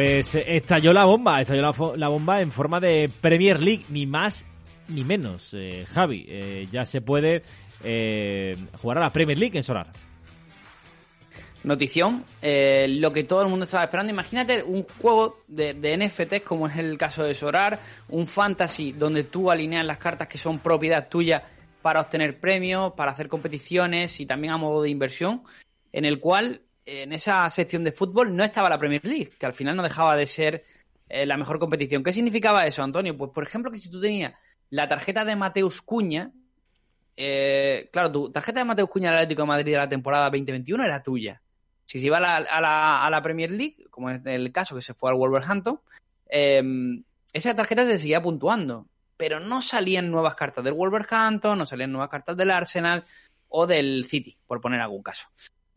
Pues eh, estalló la bomba, estalló la, bomba en forma de Premier League, ni más ni menos. Eh, Javi, eh, ya se puede eh, jugar a la Premier League en Solar. Notición, lo que todo el mundo estaba esperando. Imagínate un juego de, de NFTs como es el caso de Sorar, un fantasy donde tú alineas las cartas que son propiedad tuya para obtener premios, para hacer competiciones y también a modo de inversión, en el cual en esa sección de fútbol no estaba la Premier League, que al final no dejaba de ser eh, la mejor competición. ¿Qué significaba eso, Antonio? Pues por ejemplo que si tú tenías la tarjeta de Mateus Cuña, eh, claro, tu tarjeta de Mateus Cuña del Atlético de Madrid de la temporada 2021 era tuya. Si se iba a la, Premier League, como es el caso que se fue al Wolverhampton, eh, esa tarjeta se seguía puntuando, pero no salían nuevas cartas del Wolverhampton, no salían nuevas cartas del Arsenal o del City, por poner algún caso.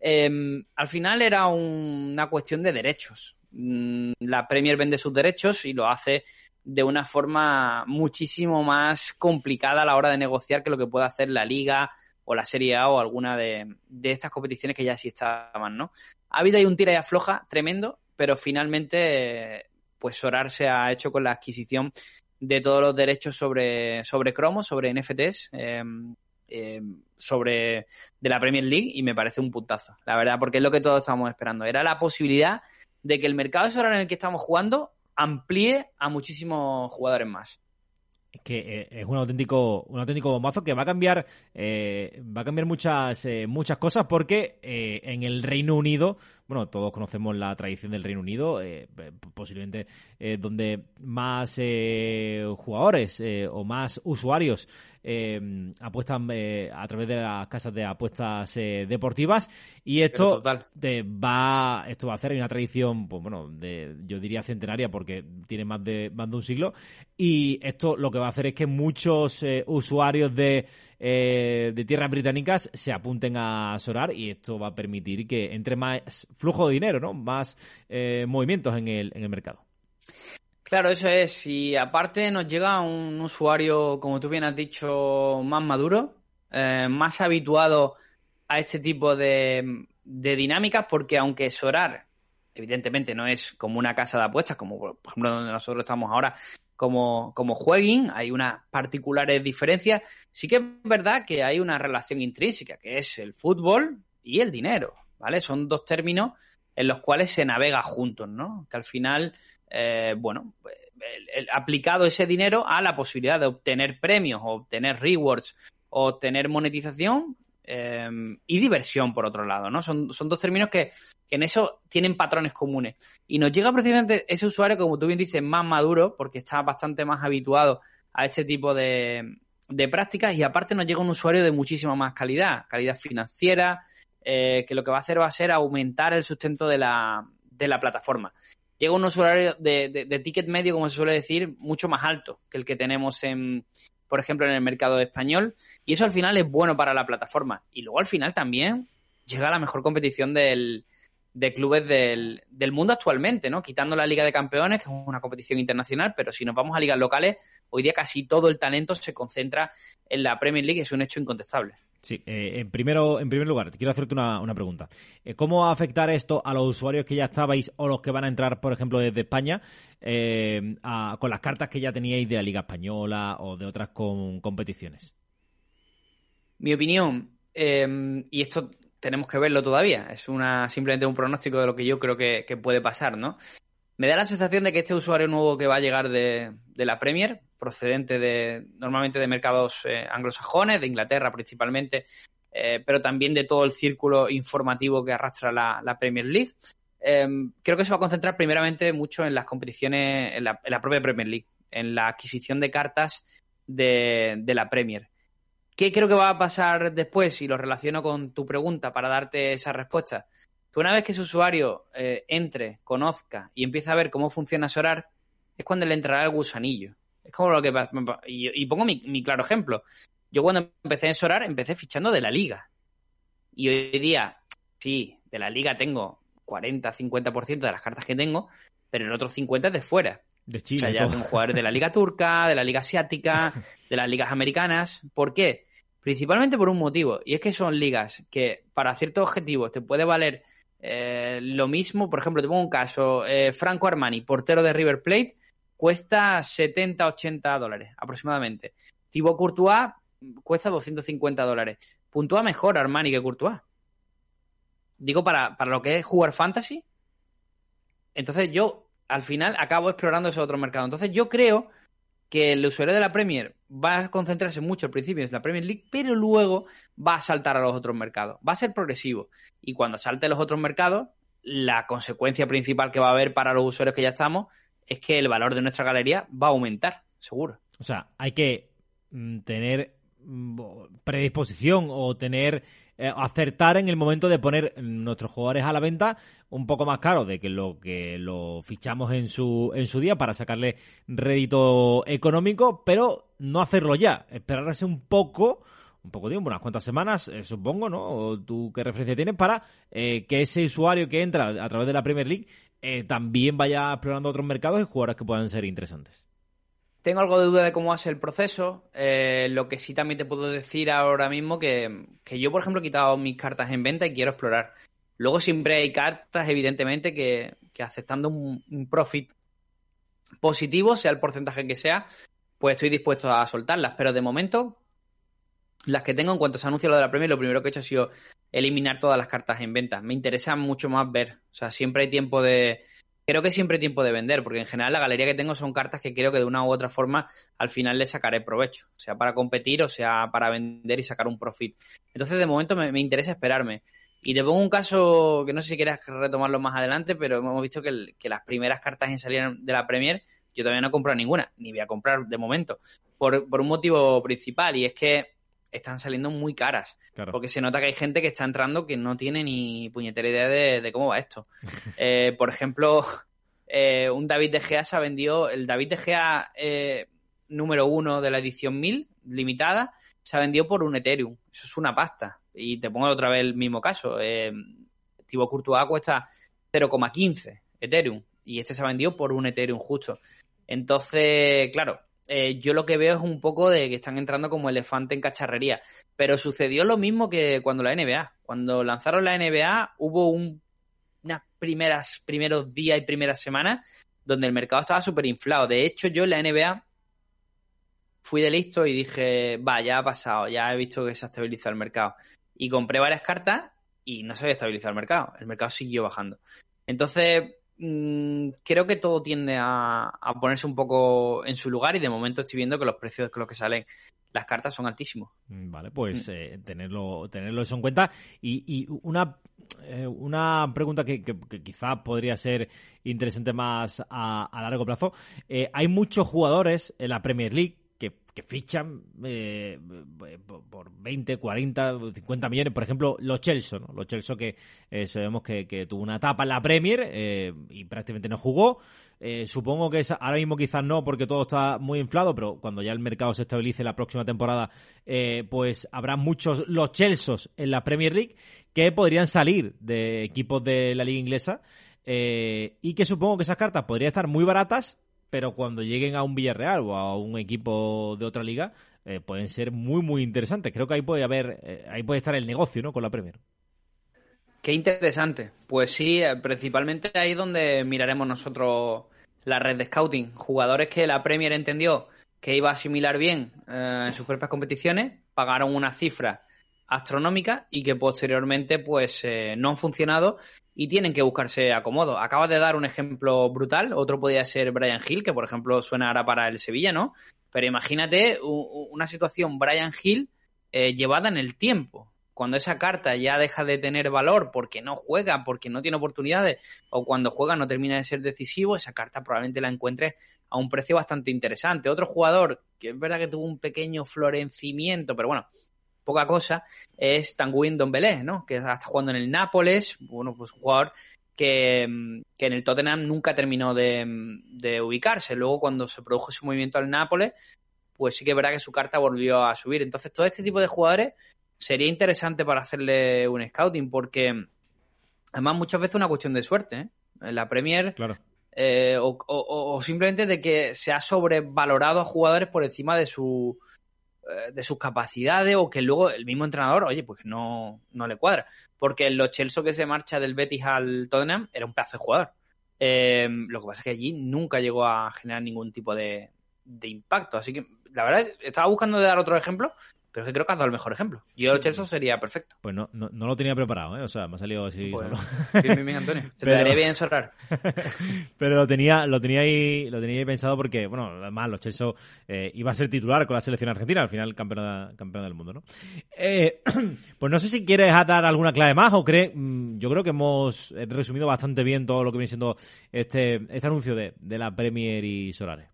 Eh, al final era un, una cuestión de derechos. Mm, La Premier vende sus derechos y lo hace de una forma muchísimo más complicada a la hora de negociar que lo que puede hacer la Liga o la Serie A o alguna de, estas competiciones que ya sí estaban, ¿no? Ha habido ahí un tira y afloja tremendo, pero finalmente, pues Sorar se ha hecho con la adquisición de todos los derechos sobre, sobre cromos, sobre NFTs, eh, eh, sobre de la Premier League y me parece un puntazo, la verdad, porque es lo que todos estábamos esperando. Era la posibilidad de que el mercado de Sorar en el que estamos jugando amplíe a muchísimos jugadores más es que eh, es un auténtico un auténtico bombazo que va a cambiar eh, va a cambiar muchas muchas cosas porque en el Reino Unido bueno todos conocemos la tradición del Reino Unido eh, posiblemente eh, donde más jugadores o más usuarios apuestan a través de las casas de apuestas deportivas. Y esto te va esto va a hacer una tradición pues bueno de yo diría centenaria porque tiene más de más de un siglo. Y esto lo que va a hacer es que muchos eh, usuarios de, eh, de tierras británicas se apunten a Sorar y esto va a permitir que entre más flujo de dinero, ¿no? Más eh, movimientos en el, en el mercado. Claro, eso es. Y aparte nos llega un usuario, como tú bien has dicho, más maduro, eh, más habituado a este tipo de, de dinámicas, porque aunque Sorar evidentemente no es como una casa de apuestas, como por ejemplo donde nosotros estamos ahora, como, como hay unas particulares diferencias. Sí que es verdad que hay una relación intrínseca, que es el fútbol y el dinero, ¿vale? Son dos términos en los cuales se navega juntos, ¿no? Que al final, eh, bueno, el, aplicado ese dinero a la posibilidad de obtener premios, obtener rewards, obtener monetización eh, y diversión, por otro lado, ¿no? Son, son dos términos que, que, en eso tienen patrones comunes. Y nos llega precisamente ese usuario, como tú bien dices, más maduro, porque está bastante más habituado a este tipo de, de prácticas, y aparte nos llega un usuario de muchísima más calidad, calidad financiera, eh, que lo que va a hacer va a ser aumentar el sustento de la, de la plataforma. Llega un usuario de, de, de ticket medio, como se suele decir, mucho más alto que el que tenemos en, por ejemplo, en el mercado español. Y eso al final es bueno para la plataforma. Y luego al final también llega la mejor competición del, de clubes del, del, mundo actualmente, ¿no? Quitando la Liga de Campeones, que es una competición internacional, pero si nos vamos a ligas locales, hoy día casi todo el talento se concentra en la Premier League, es un hecho incontestable. Sí, eh, en, primero, en primer lugar, quiero hacerte una, una pregunta. Eh, ¿Cómo va a afectar esto a los usuarios que ya estabais o los que van a entrar, por ejemplo, desde España, eh, con las cartas que ya teníais de la Liga Española o de otras con, competiciones? Mi opinión, eh, y esto tenemos que verlo todavía, es una simplemente un pronóstico de lo que yo creo que puede pasar, ¿no? Me da la sensación de que este usuario nuevo que va a llegar de, de la Premier, procedente de normalmente de mercados eh, anglosajones, de Inglaterra principalmente, eh, pero también de todo el círculo informativo que arrastra la, Premier League, em, creo que se va a concentrar primeramente mucho en las competiciones, en la, propia Premier League, en la adquisición de cartas de, la Premier. ¿Qué creo que va a pasar después? Y lo relaciono con tu pregunta para darte esa respuesta. Que una vez que ese usuario eh, entre, conozca y empiece a ver cómo funciona Sorar, es cuando le entrará el gusanillo. Es como lo que y, y pongo mi, claro ejemplo. Yo cuando empecé en Sorar empecé fichando de la liga. Y hoy día, sí, de la liga tengo 40, 50% de las cartas que tengo, pero el otro 50 es de fuera. De Chile. O sea, ya tengo jugadores de la liga turca, de la liga asiática, de las ligas americanas. ¿Por qué? Principalmente por un motivo, y es que son ligas que para ciertos objetivos te puede valer eh, lo mismo. Por ejemplo, te pongo un caso, eh, Franco Armani, portero de River Plate, cuesta 70, 80 dólares aproximadamente. Thibaut Courtois cuesta 250 dólares. Puntúa mejor Armani que Courtois. Digo, para, para lo que es jugar fantasy. Entonces yo, al final, acabo explorando ese otro mercado. Entonces yo creo que el usuario de la Premier va a concentrarse mucho al principio en la Premier League, pero luego va a saltar a los otros mercados. Va a ser progresivo. Y cuando salte a los otros mercados, la consecuencia principal que va a haber para los usuarios que ya estamos es que el valor de nuestra galería va a aumentar, seguro. O sea, hay que mm, tener mm, predisposición o tener eh, acertar en el momento de poner nuestros jugadores a la venta un poco más caro de que lo que lo fichamos en su en su día para sacarle rédito económico, pero no hacerlo ya, esperarse un poco un poco tiempo, unas cuantas semanas, eh, supongo, ¿no? Tú qué referencia tienes para eh, que ese usuario que entra a través de la Premier League eh, también vaya explorando otros mercados y jugadores que puedan ser interesantes. Tengo algo de duda de cómo ser el proceso. Eh, lo que sí también te puedo decir ahora mismo que, que yo, por ejemplo, he quitado mis cartas en venta y quiero explorar. Luego siempre hay cartas, evidentemente, que, que aceptando un, un, profit positivo, sea el porcentaje que sea, pues estoy dispuesto a soltarlas. Pero de momento, las que tengo en cuanto se anuncia lo de la Premier, lo primero que he hecho ha sido eliminar todas las cartas en venta. Me interesa mucho más ver. O sea, siempre hay tiempo de. Creo que siempre hay tiempo de vender, porque en general la galería que tengo son cartas que creo que de una u otra forma al final le sacaré provecho, sea para competir o sea para vender y sacar un profit. Entonces, de momento me, interesa esperarme. Y te pongo un caso que no sé si quieras retomarlo más adelante, pero hemos visto que, las primeras cartas en salir de la Premier, yo todavía no he comprado ninguna, ni voy a comprar de momento, por, por un motivo principal, y es que están saliendo muy caras. Porque se nota que hay gente que está entrando que no tiene ni puñetera idea de, cómo va esto. Eh, por ejemplo, eh, un David de Gea se ha vendido, el David de Gea eh, número uno de la edición 1000, limitada, se ha vendido por un Ethereum. Eso es una pasta. Y te pongo otra vez el mismo caso. Eh, Thibaut Courtois cuesta 0,15 Ethereum. Y este se ha vendido por un Ethereum justo. Entonces, claro, eh, yo lo que veo es un poco de que están entrando como elefante en cacharrería. Pero sucedió lo mismo que cuando la NBA. Cuando lanzaron la NBA hubo un, unas primeras, primeros días y primeras semanas donde el mercado estaba súper inflado. De hecho, yo en la NBA fui de listo y dije, va, ya ha pasado, ya he visto que se ha estabilizado el mercado. Y compré varias cartas y no se había estabilizado el mercado. El mercado siguió bajando. Entonces, Mm, creo que todo tiende a, ponerse un poco en su lugar y de momento estoy viendo que los precios con los que salen las cartas son altísimos. Mm, vale, pues mm. eh, tenerlo, tenerlo eso en cuenta. Y, una, eh, una pregunta que, que, quizá podría ser interesante más a, a largo plazo. Eh, hay muchos jugadores en la Premier League que fichan eh, por 20, 40, 50 millones. Por ejemplo, los Chelsea, ¿no? Los Chelsea que eh, sabemos que, tuvo una etapa en la Premier eh, y prácticamente no jugó. supongo que ahora mismo quizás no porque todo está muy inflado, pero cuando ya el mercado se estabilice la próxima temporada, pues habrá muchos los Chelsea en la Premier League que podrían salir de equipos de la liga inglesa. y que supongo que esas cartas podrían estar muy baratas pero cuando lleguen a un Villarreal o a un equipo de otra liga, eh, pueden ser muy, muy interesantes. Creo que ahí puede haber, eh, ahí puede estar el negocio, ¿no? Con la Premier. Qué interesante. Pues sí, eh, principalmente ahí donde miraremos nosotros la red de scouting. Jugadores que la Premier entendió que iba a asimilar bien en sus propias competiciones, pagaron una cifra astronómica y que posteriormente pues no han funcionado y tienen que buscarse acomodo. Acabas de dar un ejemplo brutal, otro podría ser Brian Hill, que por ejemplo suena ahora para el Sevilla, ¿no? Pero imagínate una situación Brian Hill eh, llevada en el tiempo. cuando esa carta ya deja de tener valor porque no juega, porque no tiene oportunidades, o cuando juega no termina de ser decisivo, esa carta probablemente la encuentres a un precio bastante interesante. Otro jugador, que es verdad que tuvo un pequeño florecimiento, pero bueno, poca cosa, es Tanguy Dombelé, ¿no? Que está jugando en el Nápoles, bueno, pues un jugador que, que en el Tottenham nunca terminó de, de, ubicarse. Luego, cuando se produjo ese movimiento al Nápoles, pues sí que es verdad que su carta volvió a subir. Entonces, todo este tipo de jugadores sería interesante para hacerle un scouting, porque además muchas veces es una cuestión de suerte. ¿eh? En la Premier, claro. eh, o, o, o, simplemente de que se ha sobrevalorado a jugadores por encima de su de sus capacidades o que luego el mismo entrenador, oye, pues no, no le cuadra. Porque el Lo Celso que se marcha del Betis al Tottenham era un pedazo de jugador. Eh, lo que pasa es que allí nunca llegó a generar ningún tipo de, de impacto. Así que la verdad estaba buscando de dar otro ejemplo, pero es que creo que has dado el mejor ejemplo. Yo sí, el Chelsea sería perfecto. Pues no, no, no, lo tenía preparado, ¿eh? O sea, me ha salido así pues, solo. Bien, bien, Antonio. Se pero... te daría bien sonar. pero lo tenía, lo tenía ahí, lo tenía ahí pensado porque, bueno, además los Chelsea eh, iba a ser titular con la selección argentina, al final campeón, campeón del mundo, ¿no? Eh, pues no sé si quieres dar alguna clave más o crees, mm, yo creo que hemos resumido bastante bien todo lo que viene siendo este, este anuncio de, de la Premier y Solares.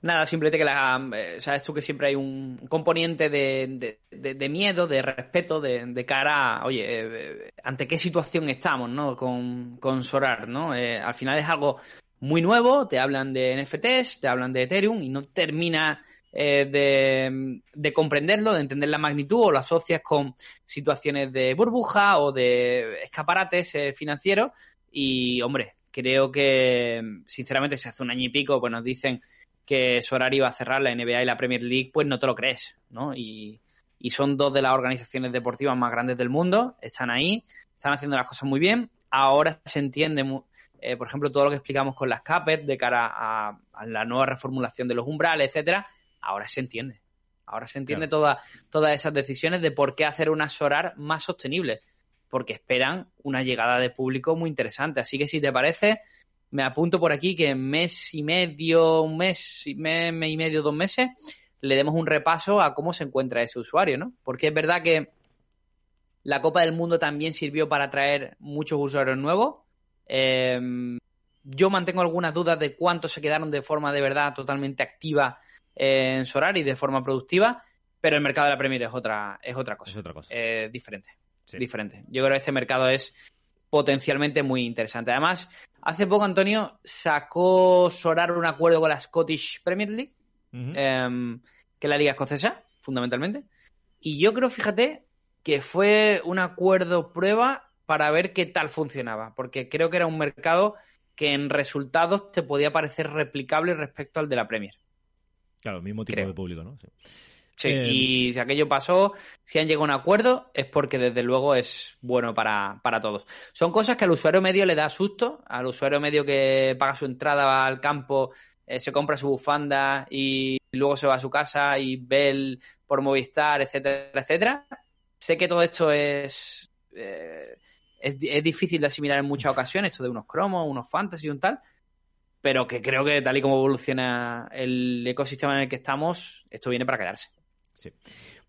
Nada, simplemente que la, eh, sabes tú que siempre hay un componente de, de, miedo, de respeto, de, cara a, oye, eh, ante qué situación estamos, ¿no? Con, con Sorar, ¿no? Eh, al final es algo muy nuevo, te hablan de NFTs, te hablan de Ethereum y no termina de, de, comprenderlo, de entender la magnitud o lo asocias con situaciones de burbuja o de escaparates financieros y, hombre, creo que, sinceramente, si hace un año y pico, pues nos dicen que Sorari va a cerrar la NBA y la Premier League, pues no te lo crees, ¿no? Y, y, son dos de las organizaciones deportivas más grandes del mundo, están ahí, están haciendo las cosas muy bien. Ahora se entiende, eh, por ejemplo, todo lo que explicamos con las CAPET de cara a, a la nueva reformulación de los umbrales, etcétera, ahora se entiende. Ahora se entiende claro. toda, todas esas decisiones de por qué hacer una Sorar más sostenible, porque esperan una llegada de público muy interesante. Así que si te parece, me apunto por aquí que en mes y medio, un mes, mes, mes y medio, dos meses, le demos un repaso a cómo se encuentra ese usuario, ¿no? Porque es verdad que la Copa del Mundo también sirvió para atraer muchos usuarios nuevos. Eh, yo mantengo algunas dudas de cuántos se quedaron de forma de verdad totalmente activa en Sorari, de forma productiva, pero el mercado de la Premier es otra, es otra cosa. Es otra cosa. Eh, diferente. Sí. Diferente. Yo creo que este mercado es potencialmente muy interesante. Además, hace poco Antonio sacó Sorar un acuerdo con la Scottish Premier League, uh -huh. eh, que es la liga escocesa, fundamentalmente. Y yo creo, fíjate, que fue un acuerdo prueba para ver qué tal funcionaba, porque creo que era un mercado que en resultados te podía parecer replicable respecto al de la Premier. Claro, mismo tipo creo. de público, ¿no? Sí. Sí, eh, y si aquello pasó, si han llegado a un acuerdo, es porque desde luego es bueno para, para, todos. Son cosas que al usuario medio le da susto, al usuario medio que paga su entrada al campo, eh, se compra su bufanda y luego se va a su casa y ve el, por Movistar, etcétera, etcétera. Sé que todo esto es, eh, es, es difícil de asimilar en muchas ocasiones, esto de unos cromos, unos fantasy y un tal, pero que creo que tal y como evoluciona el ecosistema en el que estamos, esto viene para quedarse. Sí.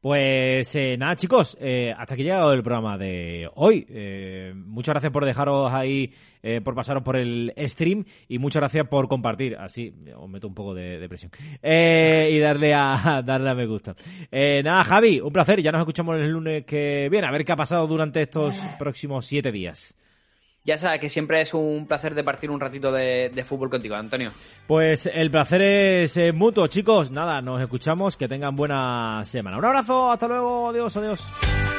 Pues eh, nada, chicos, eh, hasta aquí ha llegado el programa de hoy. Eh, muchas gracias por dejaros ahí, eh, por pasaros por el stream y muchas gracias por compartir. Así os meto un poco de, de presión eh, y darle a darle a me gusta. Eh, nada, Javi, un placer. Ya nos escuchamos el lunes que viene. A ver qué ha pasado durante estos próximos siete días. Ya sabes que siempre es un placer de partir un ratito de, fútbol contigo, Antonio. Pues el placer es eh, mutuo, chicos. Nada, nos escuchamos. Que tengan buena semana. Un abrazo, hasta luego. Adiós, adiós.